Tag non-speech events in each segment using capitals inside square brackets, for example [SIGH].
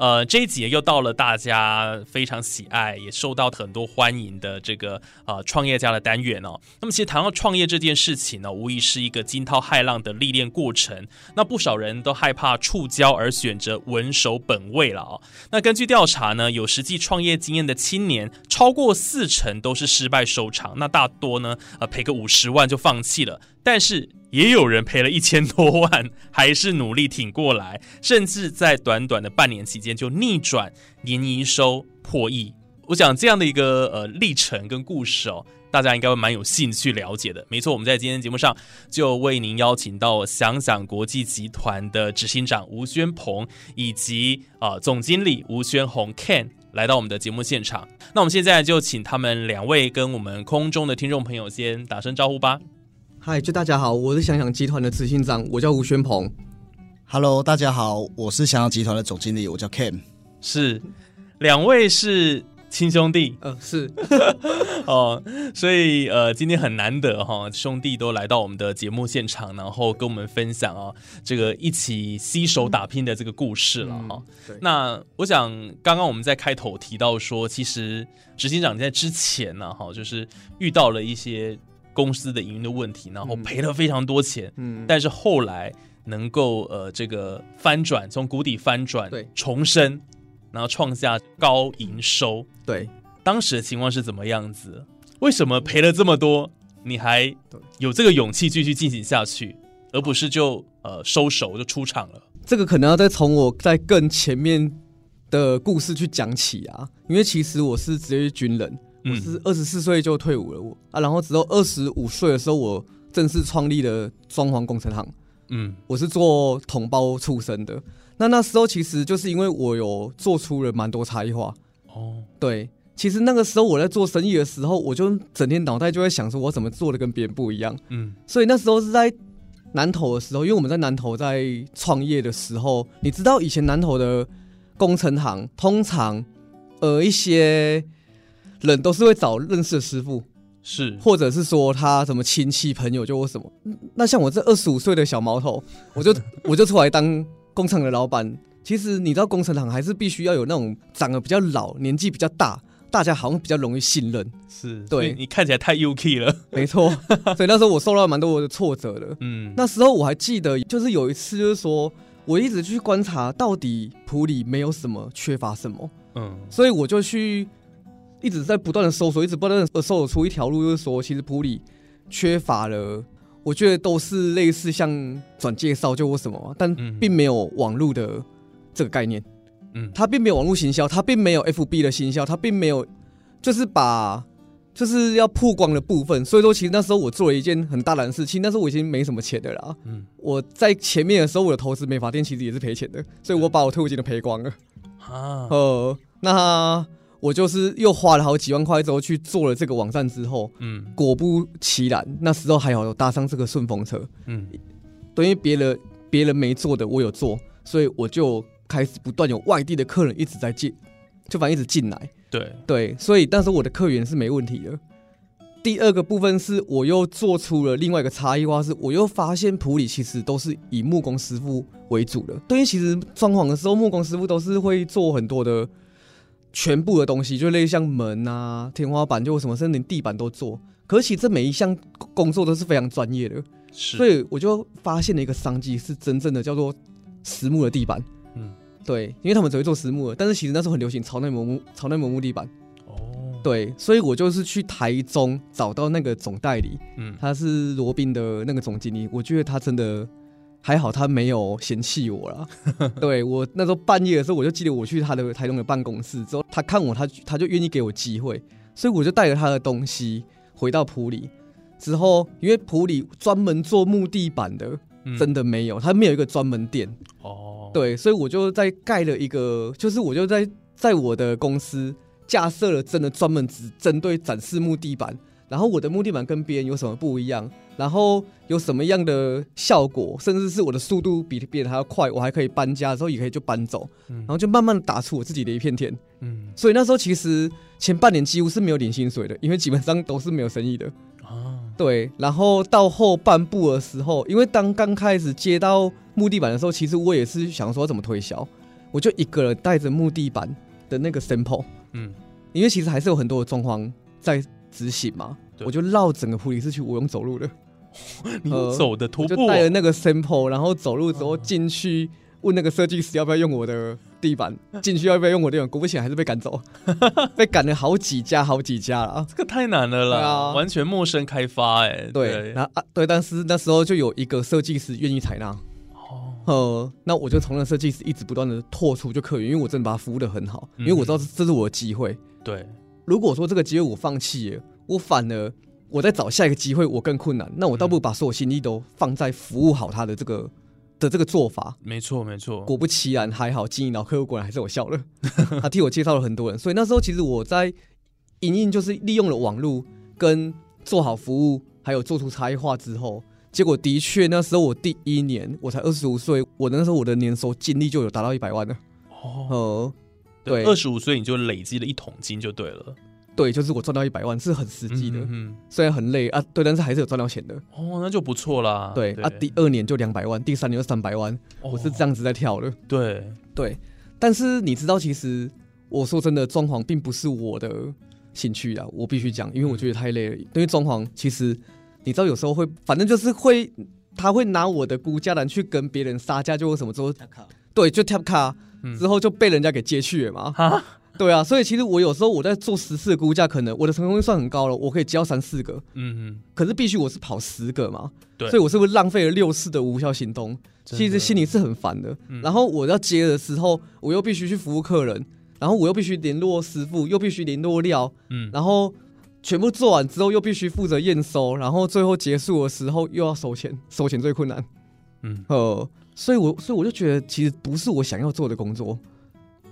呃，这一集又到了大家非常喜爱，也受到很多欢迎的这个呃创业家的单元哦。那么，其实谈到创业这件事情呢，无疑是一个惊涛骇浪的历练过程。那不少人都害怕触礁而选择稳守本位了哦。那根据调查呢，有实际创业经验的青年超过四成都是失败收场，那大多呢呃赔个五十万就放弃了。但是也有人赔了一千多万，还是努力挺过来，甚至在短短的半年期间就逆转年营收破亿。我想这样的一个呃历程跟故事哦，大家应该会蛮有兴趣了解的。没错，我们在今天节目上就为您邀请到想想国际集团的执行长吴宣鹏以及啊总经理吴宣宏 Ken 来到我们的节目现场。那我们现在就请他们两位跟我们空中的听众朋友先打声招呼吧。嗨，就大家好，我是想想集团的执行长，我叫吴宣鹏。Hello，大家好，我是想想集团的总经理，我叫 Cam。是，两位是亲兄弟 [LAUGHS] 呃，是 [LAUGHS] 哦，所以呃，今天很难得哈、兄弟都来到我们的节目现场，然后跟我们分享啊，这个一起携手打拼的这个故事了哈、对那我想，刚刚我们在开头提到说，其实执行长在之前呢，哈，就是遇到了一些公司的营运的问题，然后嗯赔了非常多钱，嗯，但是后来能够呃这个翻转，从谷底翻转，对重生，然后创下高营收。对，当时的情况是怎么样子？为什么赔了这么多，你还有这个勇气继续进行下去，而不是就呃收手就出场了？这个可能要再从我在更前面的故事去讲起啊，因为其实我是职业军人，我嗯是二十四岁就退伍了，我啊，然后直到二十五岁的时候，我正式创立了装潢工程行。嗯。我是做同胞出身的，那那时候其实就是因为我有做出了蛮多差异化，哦。对，其实那个时候我在做生意的时候，我就整天脑袋就在想说，我怎么做的跟别人不一样。嗯。所以那时候是在南投的时候，因为我们在南投在创业的时候，你知道以前南投的工程行通常呃一些人都是会找认识的师傅，是或者是说他什么亲戚朋友就或什么。那像我这二十五岁的小毛头，我就 [LAUGHS] 我就出来当工厂的老板。其实你知道，工程厂还是必须要有那种长得比较老、年纪比较大，大家好像比较容易信任。是，对你看起来太 UK 了。没错，所以那时候我受到蛮多的挫折的。嗯，那时候我还记得，就是有一次，就是说我一直去观察到底普里没有什么缺乏什么，嗯所以我就去一直在不断的搜索，一直不断的搜索出一条路，就是说其实普里缺乏了，我觉得都是类似像转介绍就或什么，但嗯。并没有网络的这个概念，嗯。它并没有网络行销，它并没有 FB 的行销，它并没有就是把。就是要曝光的部分，所以说其实那时候我做了一件很大胆的事情，那时候我已经没什么钱的啦，嗯。我在前面的时候，我的投资美发店其实也是赔钱的，所以我把我退伍金都赔光了。[LAUGHS] 啊呃，那我就是又花了好几万块之后去做了这个网站之后，嗯。果不其然，那时候还好有搭上这个顺风车，嗯。对，因为别人别人没做的我有做，所以我就开始不断有外地的客人一直在进，就反正一直进来，对，对，所以但是我的客源是没问题的。第二个部分是我又做出了另外一个差异化，是我又发现普里其实都是以木工师傅为主的。对，于其实装潢的时候，木工师傅都是会做很多的全部的东西，就类似像门啊、天花板，就什么甚至连地板都做。可是其实这每一项工作都是非常专业的。是，所以我就发现了一个商机，是真正的叫做实木的地板。嗯，对，因为他们只会做实木的，但是其实那时候很流行朝内磨木，朝内磨木地板。哦，对，所以我就是去台中找到那个总代理，嗯，他是罗宾的那个总经理，我觉得他真的还好，他没有嫌弃我啦。[LAUGHS] 对我那时候半夜的时候，我就记得我去他的台中的办公室之后，他看我，他他就愿意给我机会，所以我就带着他的东西回到普里。之后，因为普里专门做木地板的，嗯真的没有，他没有一个专门店。哦，，对，所以我就在盖了一个，就是我就在在我的公司架设了真的专门只针对展示木地板，然后我的木地板跟别人有什么不一样，然后有什么样的效果，甚至是我的速度比别人还要快，我还可以搬家的时候也可以就搬走，嗯。然后就慢慢打出我自己的一片天。嗯。所以那时候其实前半年几乎是没有领薪水的，因为基本上都是没有生意的。啊，对，然后到后半部的时候，因为当刚开始接到木地板的时候，其实我也是想说怎么推销，我就一个人带着木地板的那个 sample，嗯，因为其实还是有很多的状况在执行嘛，我就绕整个普里市区，我用走路的，[LAUGHS] 你呃走的徒步就带了那个 sample，然后走路之后进去问那个设计师要不要用我的地板，进去要不要用我的地板，果不其然还是被赶走，[LAUGHS] 被赶了好几家好几家了。这个太难了啦，对啊。完全陌生开发，哎，对，然后啊，对，但是那时候就有一个设计师愿意采纳，哦，呃，那我就从那设计师一直不断的拓出就客源，因为我真的把它服务的很好，嗯。因为我知道这这是我的机会。对，如果说这个机会我放弃了，我反而我再找下一个机会我更困难，那我倒不如把所有心力都放在服务好他的这个的这个做法。没错没错，果不其然，还好经营老客户果然还是我笑了，[LAUGHS] 他替我介绍了很多人，所以那时候其实我在营运就是利用了网络跟做好服务，还有做出差异化之后，结果的确那时候我第一年我才二十五岁，我那时候我的年收净利就有达到一百万了，哦，呃，对。二十五岁你就累积了一桶金就对了，对，就是我赚到一百万是很实际的，嗯嗯虽然很累啊，对，但是还是有赚到钱的，嗯哦，那就不错啦，对啊，第二年就两百万，第三年就三百万，哦我是这样子在跳的。对，对，但是你知道，其实我说真的，装潢并不是我的兴趣啊，我必须讲，因为我觉得太累了。因为装潢其实你知道，有时候会，反正就是会，他会拿我的估价单去跟别人杀价，就或什么之后，对，就 tap 卡嗯之后就被人家给接去了嘛。哈，对啊，所以其实我有时候我在做十次的估价，可能我的成功率算很高了，我可以交三四个，嗯嗯，可是必须我是跑十个嘛，对。所以我是不是浪费了六次的无效行动？其实心里是很烦的。嗯。然后我要接的时候，我又必须去服务客人，然后我又必须联络师傅，又必须联络料，嗯，然后全部做完之后又必须负责验收，然后最后结束的时候又要收钱，收钱最困难。嗯。呃，所以我所以我就觉得其实不是我想要做的工作。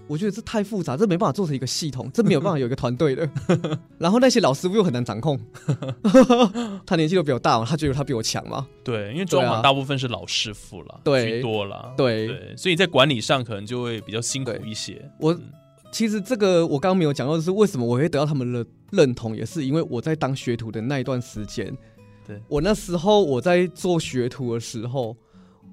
我觉得这太复杂，这没办法做成一个系统，这没有办法有一个团队的。[LAUGHS] 然后那些老师傅又很难掌控，[LAUGHS] 他年纪都比我大嘛，他觉得他比我强嘛。对，因为装对啊。潢大部分是老师傅了，对。居多了，对。对，所以在管理上可能就会比较辛苦一些。我嗯。其实这个我刚刚没有讲到，的是为什么我会得到他们的认同，也是因为我在当学徒的那一段时间，对。我那时候我在做学徒的时候，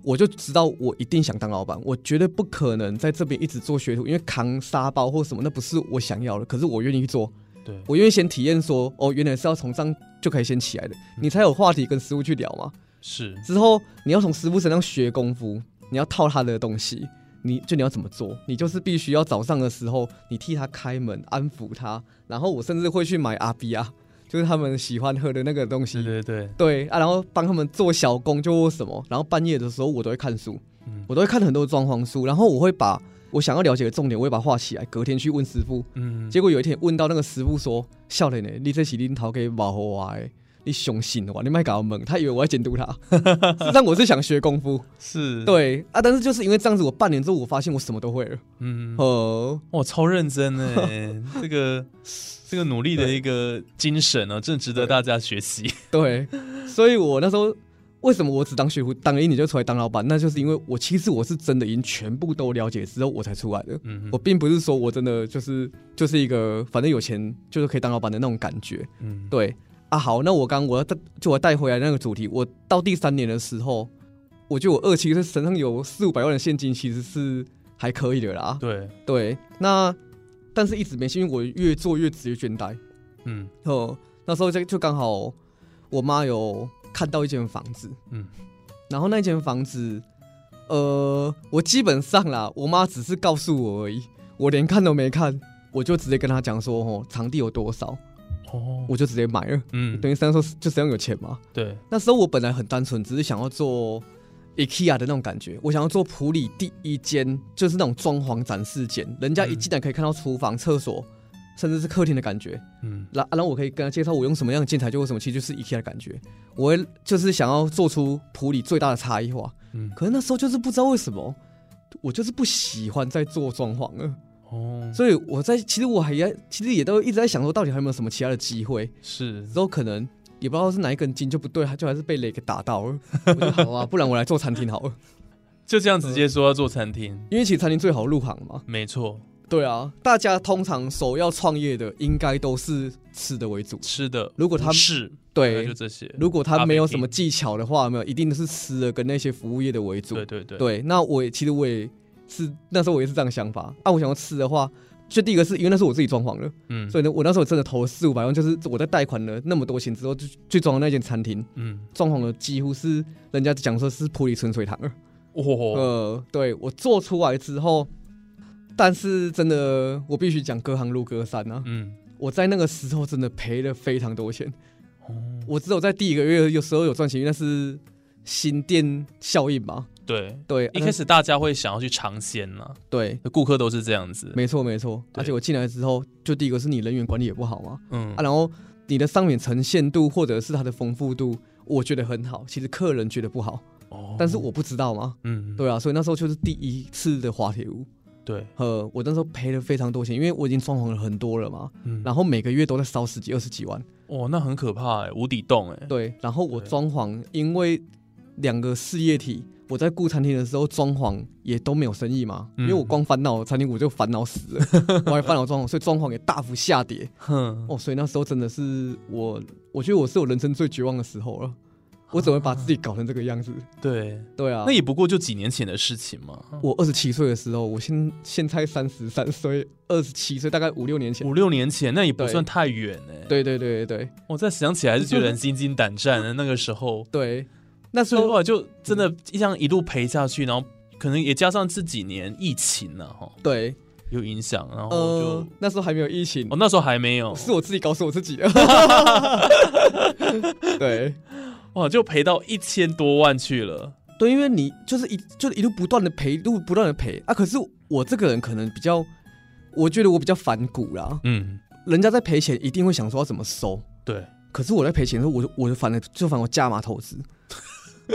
我就知道我一定想当老板，我绝对不可能在这边一直做学徒，因为扛沙包或什么那不是我想要的，可是我愿意做，对，我愿意先体验说，哦，原来是要从上就可以先起来的，你才有话题跟师傅去聊嘛。是，之后你要从师傅身上学功夫，你要套他的东西，你就你要怎么做？你就是必须要早上的时候，你替他开门，安抚他，然后我甚至会去买阿比啊，就是他们喜欢喝的那个东西，对对对，对啊，然后帮他们做小工就什么，然后半夜的时候我都会看书，嗯。我都会看很多装潢书，然后我会把我想要了解的重点，我会把它画起来，隔天去问师傅。嗯，结果有一天问到那个师傅说：“笑脸呢，你这是领头给保护我的，你相信我，你卖搞我懵。”他以为我在监督他，实际上我是想学功夫。是，，对啊，但是就是因为这样子，我半年之后我发现我什么都会了。嗯，哦，哇，超认真哎，[LAUGHS] 这个这个努力的一个精神呢，真的值得大家学习。对，所以我那时候为什么我只当学徒，当了一年就出来当老板，那就是因为我其实我是真的已经全部都了解之后我才出来的。嗯我并不是说我真的就是就是一个反正有钱就是可以当老板的那种感觉。嗯，对啊，好，那我刚我要带就我带回来那个主题，我到第三年的时候，我觉得我二期是身上有四五百万的现金，其实是还可以的啦。对，对，那但是一直没信，因为我越做越职业倦怠。嗯哦，那时候就就刚好我妈有看到一间房子，嗯，然后那间房子，呃，我基本上啦，我妈只是告诉我而已，我连看都没看，我就直接跟她讲说，哦，场地有多少，哦，我就直接买了。嗯，等于三说就这样有钱嘛。对，那时候我本来很单纯，只是想要做 IKEA 的那种感觉，我想要做普里第一间，就是那种装潢展示间，人家一进来可以看到厨房、厕所，甚至是客厅的感觉。嗯，然然后我可以跟他介绍我用什么样的建材就为什么，其实就是 IKEA 的感觉。我会就是想要做出普里最大的差异化。嗯，可是那时候就是不知道为什么，我就是不喜欢在做装潢了。哦，所以我在其实我还在其实也都一直在想说，到底还有没有什么其他的机会？是，之后可能也不知道是哪一根筋就不对，他就还是被雷给打到了。[LAUGHS] 好啊，不然我来做餐厅好了，就这样直接说要做餐厅，因为其实餐厅最好入行嘛。没错，对啊，大家通常首要创业的应该都是吃的为主。吃的，如果他是，对就，这些，如果他没有什么技巧的话，没有一定是吃的跟那些服务业的为主。对对对，对，那我也其实我也是那时候我也是这样想法。啊，我想要吃的话，就第一个是因为那是我自己装潢的，嗯，所以呢，我那时候真的投了四五百万，就是我在贷款了那么多钱之后，就去装了那间餐厅，嗯，装潢的几乎是人家讲说是普里纯水堂了。哇，呃，对我做出来之后，但是真的我必须讲隔行如隔山啊！嗯，我在那个时候真的赔了非常多钱。哦，我只有在第一个月有时候有赚钱，因为那是新店效应嘛。对，对，一开始大家会想要去尝鲜嘛，对，顾客都是这样子，没错没错。而且我进来之后，就第一个是你人员管理也不好嘛，嗯。啊，，然后你的商品呈现度或者是它的丰富度，我觉得很好，其实客人觉得不好，哦。但是我不知道嘛。嗯，对啊，所以那时候就是第一次的滑铁卢。对，呃，我那时候赔了非常多钱，因为我已经装潢了很多了嘛，嗯，然后每个月都在烧十几、二十几万。哇，那很可怕哎，无底洞哎，对，然后我装潢，因为两个事业体，我在顾餐厅的时候装潢也都没有生意嘛，因为我嗯光烦恼餐厅我就烦恼死了，[LAUGHS] 我还烦恼装潢，所以装潢也大幅下跌。哼，哦，所以那时候真的是我，我觉得我是我人生最绝望的时候了。我怎么会把自己搞成这个样子？对，对啊，那也不过就几年前的事情嘛，我二十七岁的时候，我现现在三十三岁，二十七岁，大概五六年前。五六年前，那也不算太远哎，对对对对对我再想起来还是觉得 [LAUGHS] 人心惊胆战的。那个时候，对，那时候所以后来就真的这样一路赔下去，然后可能也加上这几年疫情了哈，对，有影响，然后就呃，那时候还没有疫情哦，，那时候还没有，是我自己告诉我自己的。[LAUGHS] 对哇，就赔到一千多万去了。对，因为你就是一就是一路不断的赔，一路不断的赔啊。可是我这个人可能比较，我觉得我比较反骨啦。嗯，人家在赔钱，一定会想说要怎么收。对，可是我在赔钱的时候，我就我就反而就反我加码投资，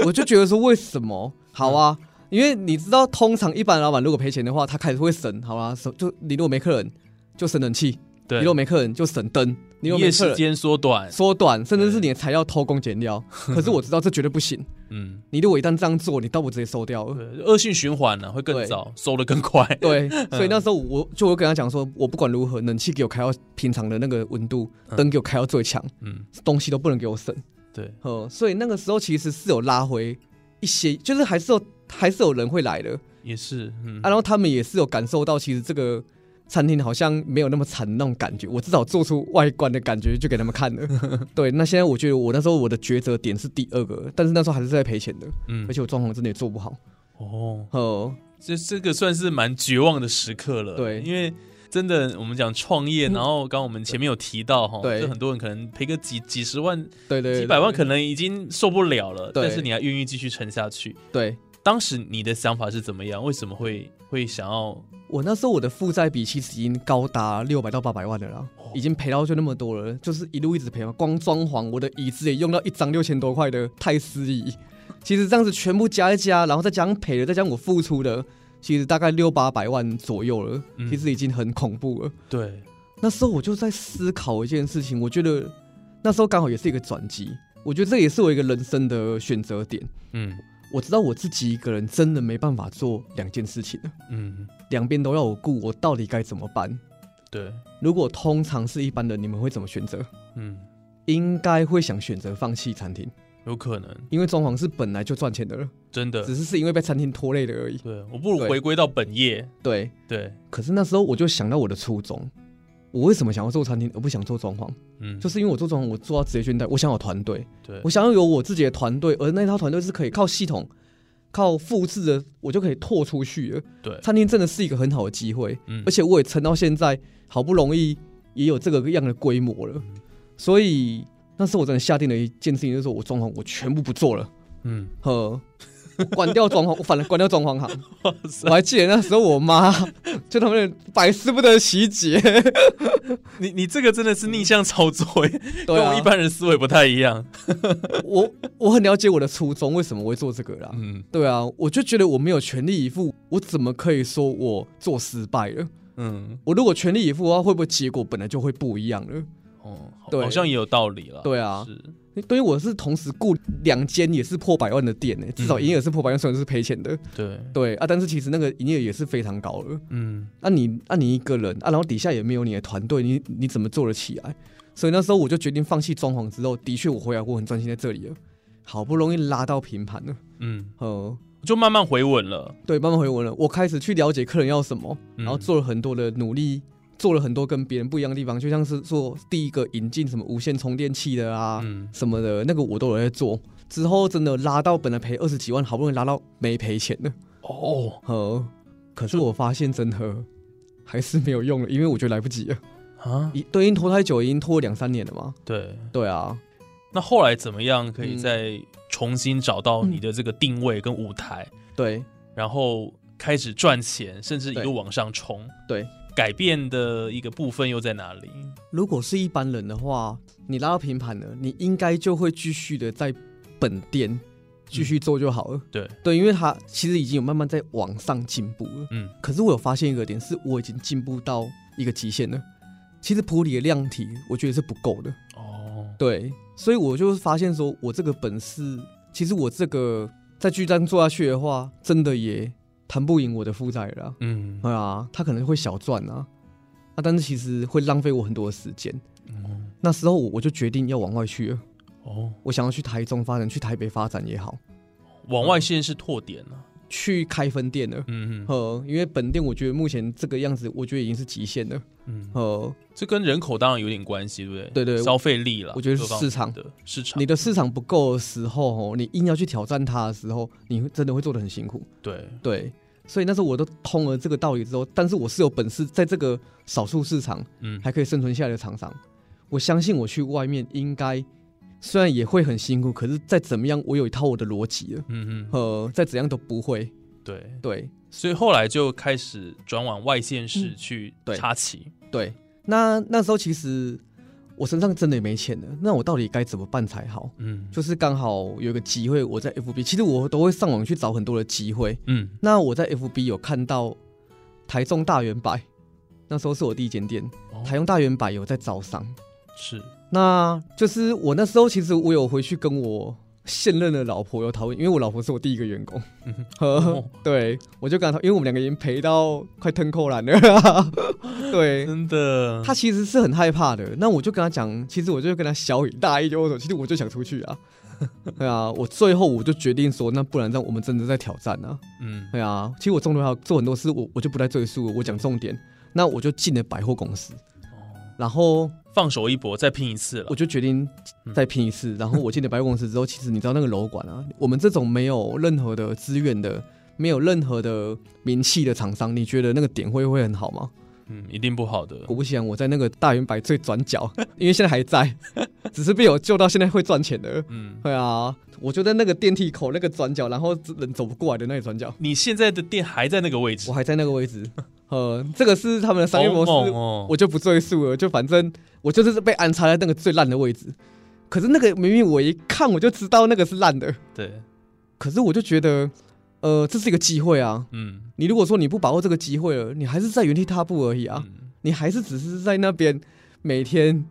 我就觉得说为什么好啊？因为你知道，通常一般老板如果赔钱的话，他开始会省，好啦，省就你如果没客人就省冷气，对你如果没客人就省灯，你如果没客人时间缩短，缩短，甚至是你的材料偷工减料。[LAUGHS] 可是我知道这绝对不行，嗯，你如果一旦这样做，你倒不直接收掉了。恶性循环呢会更对早，收的更快。对，[LAUGHS] 所以那时候我就会跟他讲说，我不管如何，冷气给我开到平常的那个温度，嗯灯给我开到最强，嗯，东西都不能给我省。对，哦，所以那个时候其实是有拉回一些，就是还是有还是有人会来的也是，嗯啊，然后他们也是有感受到，其实这个餐厅好像没有那么惨的那种感觉，我至少做出外观的感觉就给他们看了。[LAUGHS] 对，那现在我觉得我那时候我的抉择点是第二个，但是那时候还是在赔钱的，嗯而且我装潢真的也做不好。哦，哦，这这个算是蛮绝望的时刻了。对因为真的我们讲创业，然后刚刚我们前面有提到哈，就很多人可能赔个几几十万、对对对几百万，可能已经受不了了，但是你还愿意继续撑下去。对。当时你的想法是怎么样？为什么会会想要？我那时候我的负债比其实已经高达六百到八百万的了啦，已经赔到就那么多了，就是一路一直赔嘛。光装潢我的椅子也用到一张六千多块的泰斯椅，其实这样子全部加一加，然后再加上赔了，再加上我付出的，其实大概六八百万左右了，嗯其实已经很恐怖了。对，那时候我就在思考一件事情，我觉得那时候刚好也是一个转机，我觉得这也是我一个人生的选择点。嗯我知道我自己一个人真的没办法做两件事情了，嗯，两边都要我顾，我到底该怎么办？对，如果通常是一般的，你们会怎么选择？嗯，应该会想选择放弃餐厅，有可能，因为装潢是本来就赚钱的了，真的。只，是是因为被餐厅拖累了而已。对我不如回归到本业。对，对，可是那时候我就想到我的初衷，我为什么想要做餐厅而不想做装潢？嗯，就是因为我做装潢，我做到职业倦怠，我想有团队，对。我，想要有我自己的团队，而那套团队是可以靠系统、靠复制的，我就可以拓出去了。对，餐厅真的是一个很好的机会，嗯。而且我也撑到现在，好不容易也有这个样的规模了，所以那时候我真的下定了一件事情，就是说我装潢我全部不做了，嗯，呵，我关掉装潢，我反正关掉装潢行。我还记得那时候我妈 [LAUGHS] 就他们百思不得其解，你你这个真的是逆向操作 [LAUGHS] 耶，跟对啊我一，般人思维不太一样。我我很了解我的初衷，为什么我会做这个啦。嗯对啊，我就觉得我没有全力以赴，我怎么可以说我做失败了？嗯，我如果全力以赴的话，会不会结果本来就会不一样了？对好像也有道理了。对啊是，对于我是同时雇两间也是破百万的店呢、至少嗯营业额是破百万，虽然是赔钱的。对，对啊，但是其实那个营业额也是非常高的。嗯啊你，啊你一个人啊，然后底下也没有你的团队，你你怎么做得起来？所以那时候我就决定放弃装潢之后，的确我回来我很专心在这里了，好不容易拉到平盘了，嗯，呃，就慢慢回稳了。对，慢慢回稳了。我开始去了解客人要什么，嗯然后做了很多的努力，做了很多跟别人不一样的地方，就像是做第一个引进什么无线充电器的啊，嗯什么的，那个我都有在做。之后真的拉到本来赔二十几万，好不容易拉到没赔钱的，哦，呃，可是我发现真的还是没有用了，因为我觉得来不及了。啊，已都已经拖太久，已经拖了两三年了嘛。对。对啊，那后来怎么样可以嗯再重新找到你的这个定位跟舞台，对然后开始赚钱，甚至一路往上冲？对。改变的一个部分又在哪里？如果是一般人的话，你拉到平盘了，你应该就会继续的在本店继续做就好了。对，对，因为他其实已经有慢慢在往上进步了。嗯可是我有发现一个点，是我已经进步到一个极限了。其实普里的量体，我觉得是不够的。哦，对，所以我就发现说，我这个本事，其实我这个再继续这样做下去的话，真的也谈不赢我的负债了啦。嗯对啊，他可能会小赚啊，啊，但是其实会浪费我很多的时间。嗯那时候我我就决定要往外去了，哦，我想要去台中发展，去台北发展也好，往外线是拓点了。去开分店了。嗯嗯。呃，因为本店我觉得目前这个样子，我觉得已经是极限了。嗯，呃，这跟人口当然有点关系，对不对？对对消费力了，我觉得市场。的市场，你的市场不够的时候，哦，你硬要去挑战它的时候，你会真的会做的很辛苦。对，对，所以那时候我都通了这个道理之后，但是我是有本事在这个少数市场嗯。还可以生存下来的厂商，我相信我去外面应该虽然也会很辛苦，可是再怎么样，我有一套我的逻辑了。嗯嗯，呃，再怎样都不会。对，对所以后来就开始转往外县市嗯去插旗。对，那那时候其实我身上真的也没钱了，那我到底该怎么办才好？嗯就是刚好有一个机会，我在 FB，其实我都会上网去找很多的机会。嗯那我在 FB 有看到台中大圆柏，那时候是我第一间店，哦台中大圆柏有在招商。是那就是我那时候其实我有回去跟我现任的老婆有讨论，因为我老婆是我第一个员工，[LAUGHS] 哦。对我就跟她，因为我们两个已经赔到快吞扣篮了，[LAUGHS] 对。真的，他其实是很害怕的，那我就跟他讲，其实我就跟他小以大意，就我说，其实我就想出去啊，[LAUGHS] 对啊，我最后我就决定说，那不然让我们真的在挑战啊，嗯。对啊，其实我中途还有做很多事，我我就不再赘述了，我讲重点，那我就进了百货公司，然后放手一搏，再拼一次了我。就决定再拼一次，然后我进了百货公司之后，其实你知道那个楼管啊，[LAUGHS] 我们这种没有任何的资源的，没有任何的名气的厂商，你觉得那个点会会很好吗？嗯，一定不好的。果不其然，我在那个大圆白最转角，[LAUGHS] 因为现在还在，[LAUGHS] 只是被我救到现在会赚钱的。嗯，对啊，我就在那个电梯口那个转角，然后人走不过来的那个转角，你现在的店还在那个位置我，还在那个位置。[LAUGHS] 呃，这个是他们的商业模式，哦我就不赘述了。就反正我就是被安插在那个最烂的位置，可是那个明明我一看我就知道那个是烂的，对，可是我就觉得，呃，这是一个机会啊。嗯你如果说你不把握这个机会了，你还是在原地踏步而已啊。嗯你还是只是在那边每天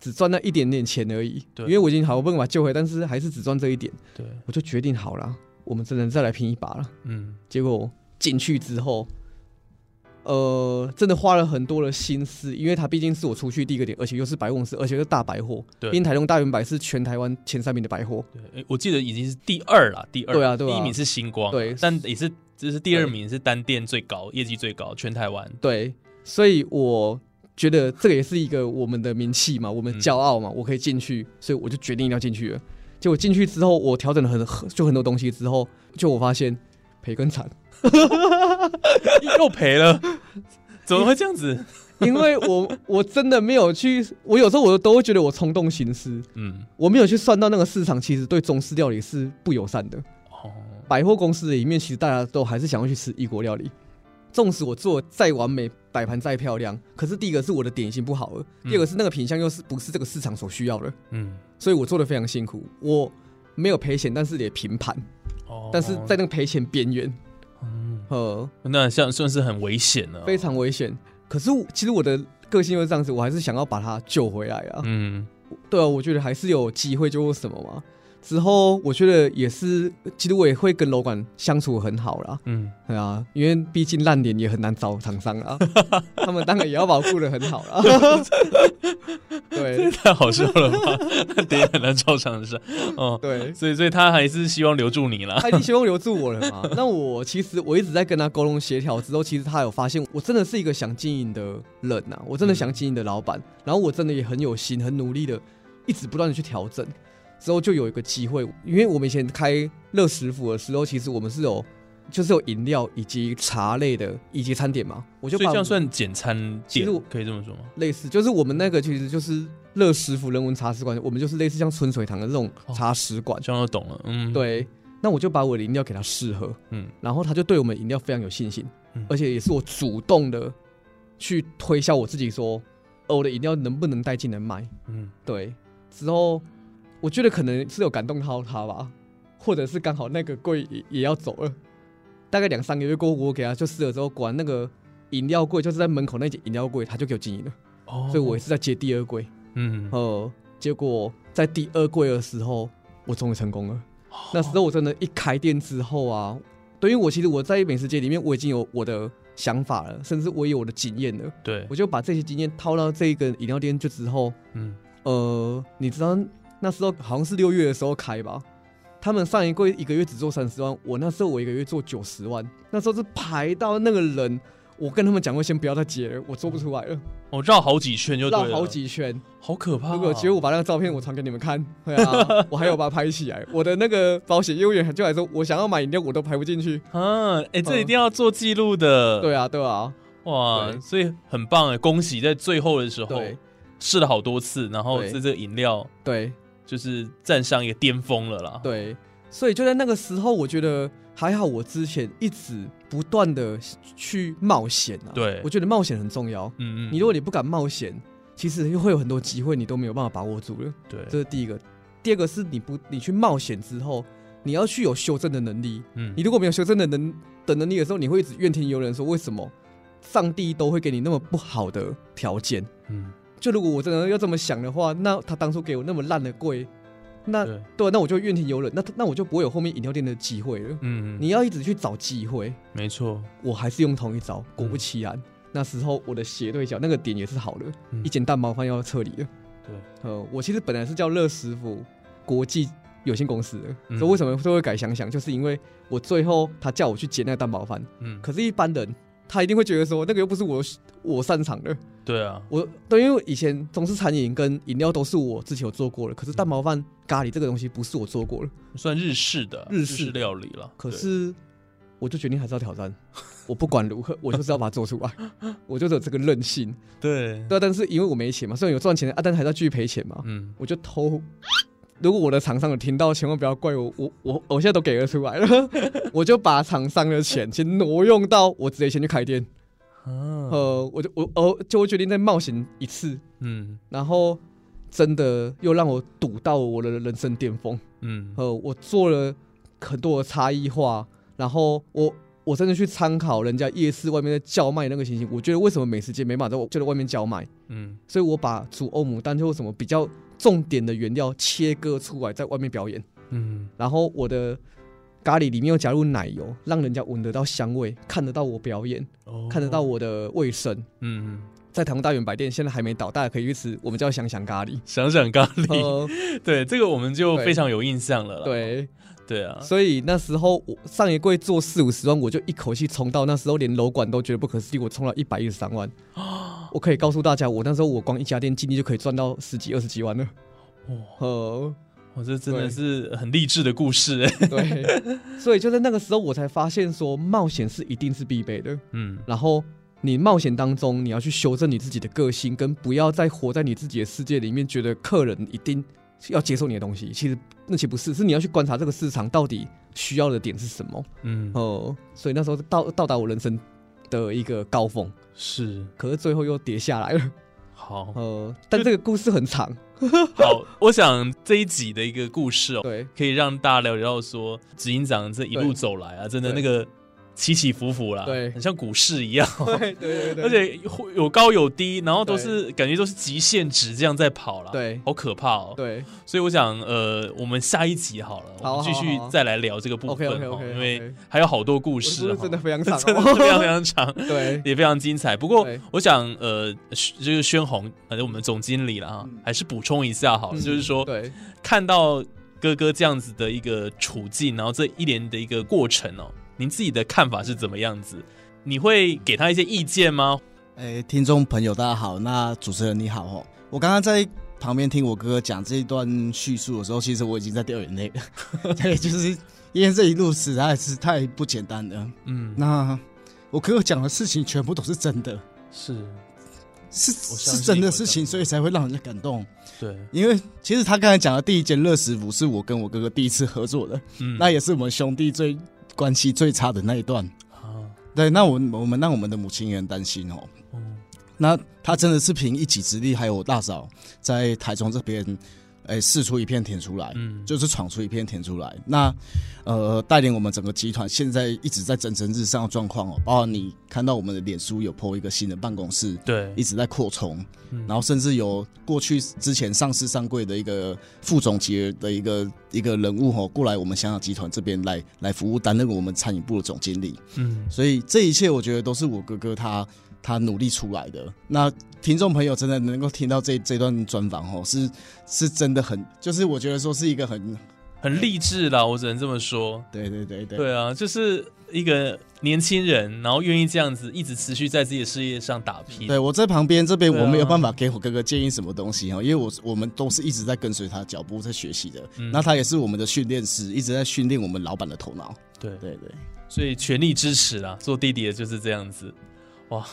只赚那一点点钱而已。对因为我已经好不容易把救回来，但是还是只赚这一点，对，我就决定好了，我们只能再来拼一把了。嗯结果进去之后，呃，真的花了很多的心思，因为它毕竟是我出去第一个点，而且又是百货公司，而且是大百货。对。因为台中大圆百是全台湾前三名的百货。对，我记得已经是第二了，第二，对啊对啊。第一名是星光，对。但也是这是第二名是单店最高，业绩最高，全台湾，对，所以我觉得这个也是一个我们的名气嘛，我们嗯骄傲嘛，我可以进去，所以我就决定要进去了。结果进去之后，我调整了很很就很多东西之后，就我发现培根惨，[LAUGHS] 又赔了，[LAUGHS] 怎么会这样子？因为我我真的没有去，我有时候我都会觉得我冲动行事，嗯，我没有去算到那个市场其实对中式料理是不友善的。哦，百货公司里面，其实大家都还是想要去吃异国料理。纵使我做再完美，摆盘再漂亮，可是第一个是我的点心不好了，嗯第二个是那个品相又是不是这个市场所需要的，嗯，所以我做的非常辛苦。我没有赔钱，但是也平盘，哦但是在那个赔钱边缘，嗯，呃，那像算是很危险了，非常危险。可是其实我的个性又是这样子，我还是想要把他救回来啊。嗯对啊，我觉得还是有机会，救什么嘛。之后我觉得也是，其实我也会跟楼管相处很好啦。嗯，对啊，因为毕竟烂脸也很难找厂商啊，[LAUGHS] 他们当然也要保护的很好啦。[LAUGHS] 对太好笑了吧？那点也很难找厂商，哦，对，所以所以他还是希望留住你啦。他已经希望留住我了嘛。[LAUGHS] 那我其实我一直在跟他沟通协调之后，其实他有发现我真的是一个想经营的人呐、我真的想经营的老板，然后我真的也很有心、很努力的，一直不断的去调整。之后就有一个机会，因为我们以前开乐食府的时候，其实我们是有就是有饮料以及茶类的以及餐点嘛，我就把所以这样算简餐店其实，可以这么说吗？类似，就是我们那个其实就是乐食府人文茶食馆，我们就是类似像春水堂的这种茶食馆。这样就懂了，嗯，，对，那我就把我的饮料给他试喝，嗯然后他就对我们饮料非常有信心，嗯而且也是我主动的去推销我自己说，呃，我的饮料能不能带进来卖？嗯，对，之后我觉得可能是有感动到他吧，或者是刚好那个柜也也要走了，大概两三个月过后，我给他就试了之后，果然那个饮料柜就是在门口那间饮料柜，他就给我经营了，哦。所以我也是在接第二柜。嗯，呃，结果在第二柜的时候，我终于成功了。哦。那时候我真的，一开店之后啊，对于我其实我在美食界里面，我已经有我的想法了，甚至我也有我的经验了。对。我，就把这些经验套到这个饮料店就之后，嗯，呃，你知道那时候好像是六月的时候开吧，他们上一柜一个月只做三十万，我那时候我一个月做九十万，那时候是排到那个人，我跟他们讲过先不要再接了，我做不出来了，我绕好几圈就对了，绕好，几圈。好可怕哦。如果有机会，我把那个照片我传给你们看，对啊，[LAUGHS] 我还有把它拍起来。我的那个保险业务员就来说，我想要买饮料，我都排不进去。[LAUGHS] 啊，哎，这一定要做记录的，对啊，对啊，哇，所以很棒哎，恭喜在最后的时候对。试了好多次，然后这个饮料对就是站上一个巅峰了啦。，对，所以就在那个时候，我觉得还好，我之前一直不断的去冒险啊。对我觉得冒险很重要。嗯嗯，你如果你不敢冒险，其实会有很多机会你都没有办法把握住了。对，这是第一个。第二个是你不你去冒险之后，你要去有修正的能力。嗯你如果没有修正的能的能力的时候，你会一直怨天尤人，说为什么上帝都会给你那么不好的条件？嗯，就如果我真的要这么想的话，那他当初给我那么烂的柜，那对，对，那我就怨天尤人，那那我就不会有后面饮料店的机会了。嗯，嗯你要一直去找机会，没错，我还是用同一招，果不嗯其然，那时候我的斜对角那个点也是好的，嗯。一间蛋包饭要撤离了。对，呃，我其实本来是叫乐师傅国际有限公司的，嗯。所以为什么都会改想想，就是因为我最后他叫我去捡那个蛋包饭，嗯，可是一般人他一定会觉得说那个又不是我我擅长的，对啊，我对，因为以前中式餐饮跟饮料都是我之前有做过的，可是蛋包饭咖喱这个东西不是我做过了，算日式的日式。料理了。可是我就决定还是要挑战，我不管如何，我就是要把它做出来，[LAUGHS] 我就是有这个韧性。对，对啊，但是因为我没钱嘛，虽然有赚钱啊，但是还是要继续赔钱嘛，嗯，我就偷。如果我的厂商有听到，千万不要怪我，我我我现在都给了出来了，[LAUGHS] 我就把厂商的钱先挪用到我直接先去开店，啊，呃，我就我哦就会决定再冒险一次，嗯。然后真的又让我赌到我的人生巅峰，嗯，呃，我做了很多的差异化，然后我我真的去参考人家夜市外面在叫卖那个情形，我觉得为什么美食街没办法在我就在外面叫卖，嗯。所以我把煮欧姆蛋或什么比较重点的原料切割出来，在外面表演。嗯然后我的咖喱里面又加入奶油，让人家闻得到香味，看得到我表演，哦看得到，我的卫生。嗯，在台湾大圆白店现在还没倒，大家可以去吃，我们叫想想咖喱。想想咖喱，呃，[LAUGHS] 对这个我们就非常有印象了啦。对，对啊，所以那时候我上一柜做四五十万，我就一口气冲到那时候连楼管都觉得不可思议，我冲了一百一十三万。[GASPS] 我可以告诉大家，我那时候我光一家店净利就可以赚到十几二十几万了。哇，呃，我这真的是很励志的故事哎。[LAUGHS] 对，所以就在那个时候，我才发现说，冒险是一定是必备的。嗯然后你冒险当中，你要去修正你自己的个性，跟不要再活在你自己的世界里面，觉得客人一定要接受你的东西。其实那其实不是，是你要去观察这个市场到底需要的点是什么。嗯，哦、所以那时候到到达我人生的一个高峰，是。可是最后又跌下来了。好。呃，但这个故事很长，[LAUGHS] 好，我想这一集的一个故事哦，对。可以让大家了解到说，执行长这一路走来啊，真的那个起起伏伏啦，对。很像股市一样，[LAUGHS] 对对对 [LAUGHS] 而且有有高有低，然后都是感觉都是极限值这样在跑了，对。好可怕哦。对。所以我想，呃，我们下一集好了，好我们继续再来聊这个部分因为还有好多故故事哈，真的非常 [LAUGHS] 长、真的哦，非常非常长。对也非常精彩。不过，我想，呃，就是宣红，呃，我们总经理了哈，还是补充一下好了，嗯就是说，对。看到哥哥这样子的一个处境，然后这一连的一个过程哦，您自己的看法是怎么样子？你会给他一些意见吗？哎，听众朋友大家好，那主持人你好哦。我刚刚在旁边听我哥哥讲这一段叙述的时候，其实我已经在掉眼泪了。[LAUGHS] 对，就是因为这一路实在是太不简单了。嗯，那我哥哥讲的事情全部都是真的，是是是真的事情，所以才会让人家感动。对，因为其实他刚才讲的第一间乐食府是我跟我哥哥第一次合作的，嗯，那也是我们兄弟最关系最差的那一段。啊，对，那我我们让我们的母亲也很担心哦。嗯那他真的是凭一己之力，还有我大嫂在台中这边，哎，试出一片田出来，嗯，就是闯出一片田出来。那呃，带领我们整个集团现在一直在蒸蒸日上的状况哦，包括你看到我们的脸书有 po 一个新的办公室，对一，直在扩充，嗯然后甚至有过去之前上市上柜的一个副总级的一个一个人物哦，过来我们香港集团这边来来服务，担任我们餐饮部的总经理。嗯，所以这一切，我觉得都是我哥哥他他努力出来的。那听众朋友真的能够听到这这段专访哦，是是真的很，就是我觉得说是一个很，很励志啦，我只能这么说。对对对对，对啊，就是一个年轻人，然后愿意这样子一直持续在自己的事业上打拼。对我在旁边这边我没有办法给我哥哥建议什么东西哈，因为我我们都是一直在跟随他的脚步在学习的。嗯那他也是我们的训练师，一直在训练我们老板的头脑。对对对，所以全力支持啦，做弟弟的就是这样子。哇，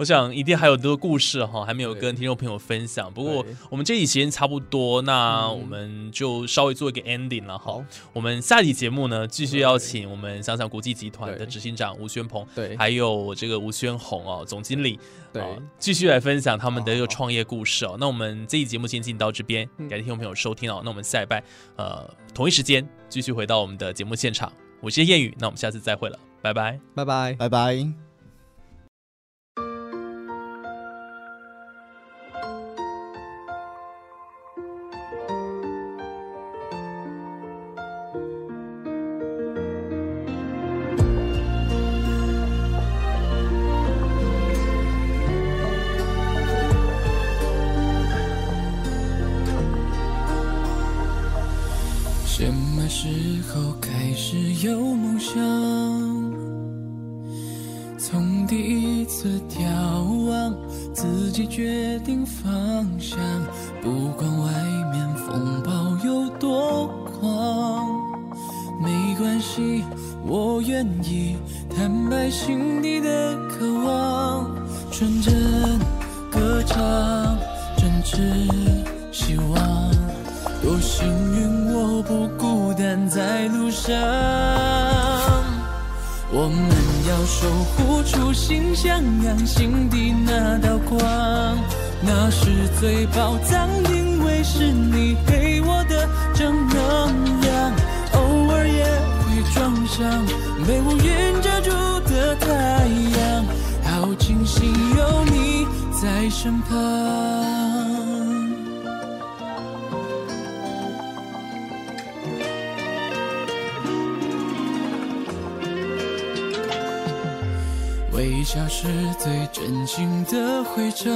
我想一定还有很多故事哈，还没有跟听众朋友分享。不过我们这集时间差不多，那嗯我们就稍微做一个 ending 了哈好。我们下期节目呢，继续邀请我们想想国际集团的执行长吴宣鹏，对还有这个吴宣红哦，总经理，对哦继续来分享他们的一个创业故事哦。那我们这一节目先进到这边，嗯感谢听众朋友收听哦。那我们下一拜呃同一时间继续回到我们的节目现场，我是谚语，那我们下次再会了，拜拜。拜拜。拜拜。只有梦想？从第一次眺望，自己决定方向，不管外面风暴有多狂，没关系，我愿意坦白心底的渴望，纯真歌唱，真挚我们要守护初心，向阳心底那道光，那是最宝藏，因为是你给我的正能量。偶尔也会撞上被乌云遮住的太阳，好庆幸有你在身旁。笑是最真心的回肠。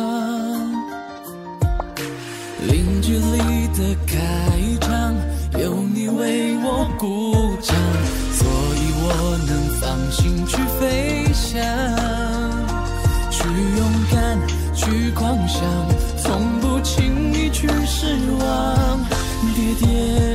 零距离的开场，有你为我鼓掌，所以我能放心去飞翔，去勇敢，去狂想，从不轻易去失望，跌跌。